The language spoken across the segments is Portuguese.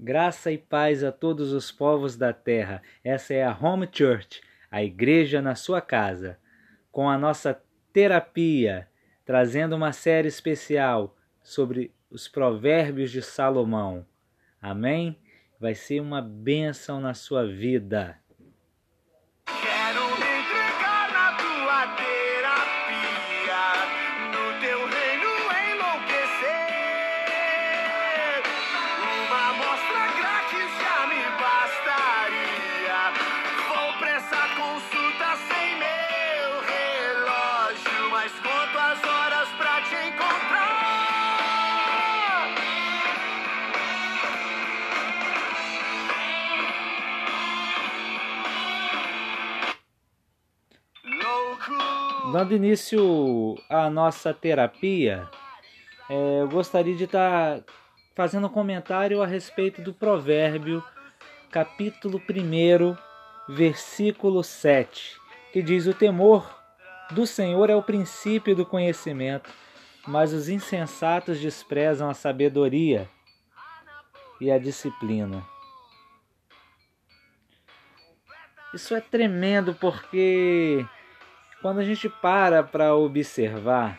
Graça e paz a todos os povos da terra. Essa é a Home Church, a igreja na sua casa, com a nossa terapia, trazendo uma série especial sobre os provérbios de Salomão. Amém? Vai ser uma bênção na sua vida. Dando início à nossa terapia, é, eu gostaria de estar fazendo um comentário a respeito do provérbio, capítulo 1, versículo 7, que diz: O temor do Senhor é o princípio do conhecimento, mas os insensatos desprezam a sabedoria e a disciplina. Isso é tremendo porque quando a gente para para observar,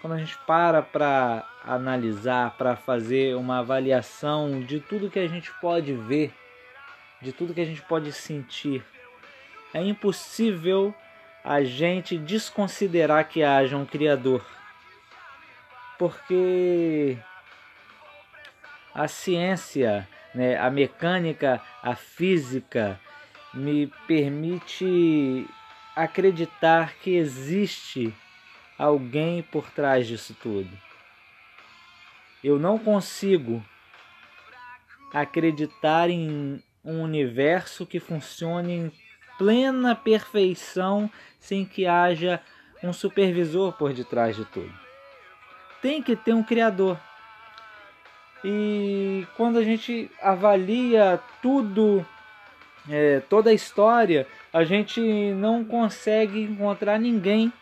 quando a gente para para analisar, para fazer uma avaliação de tudo que a gente pode ver, de tudo que a gente pode sentir, é impossível a gente desconsiderar que haja um Criador. Porque a ciência, né, a mecânica, a física me permite acreditar que existe alguém por trás disso tudo. Eu não consigo acreditar em um universo que funcione em plena perfeição sem que haja um supervisor por detrás de tudo. Tem que ter um criador. E quando a gente avalia tudo é, toda a história, a gente não consegue encontrar ninguém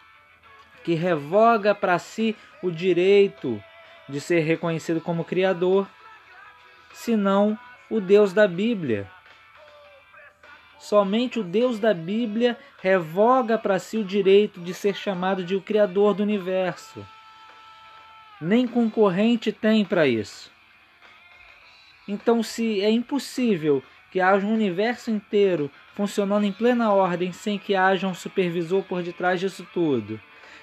que revoga para si o direito de ser reconhecido como Criador, senão o Deus da Bíblia. Somente o Deus da Bíblia revoga para si o direito de ser chamado de o Criador do universo. Nem concorrente tem para isso. Então, se é impossível que haja um universo inteiro funcionando em plena ordem sem que haja um supervisor por detrás disso tudo.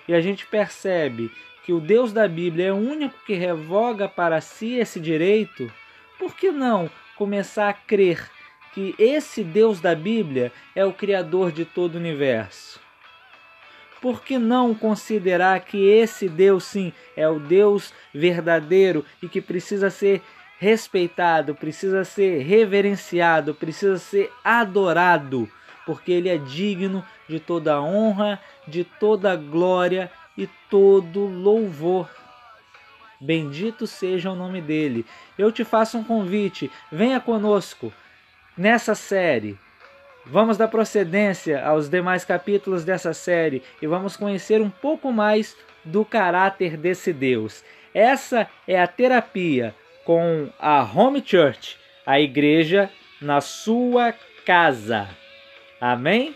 E a gente percebe que o Deus da Bíblia é o único que revoga para si esse direito, por que não começar a crer que esse Deus da Bíblia é o Criador de todo o universo? Por que não considerar que esse Deus, sim, é o Deus verdadeiro e que precisa ser respeitado, precisa ser reverenciado, precisa ser adorado, porque ele é digno de toda honra, de toda glória e todo louvor. Bendito seja o nome dele. Eu te faço um convite, venha conosco nessa série. Vamos dar procedência aos demais capítulos dessa série e vamos conhecer um pouco mais do caráter desse Deus. Essa é a terapia com a Home Church, a igreja na sua casa. Amém?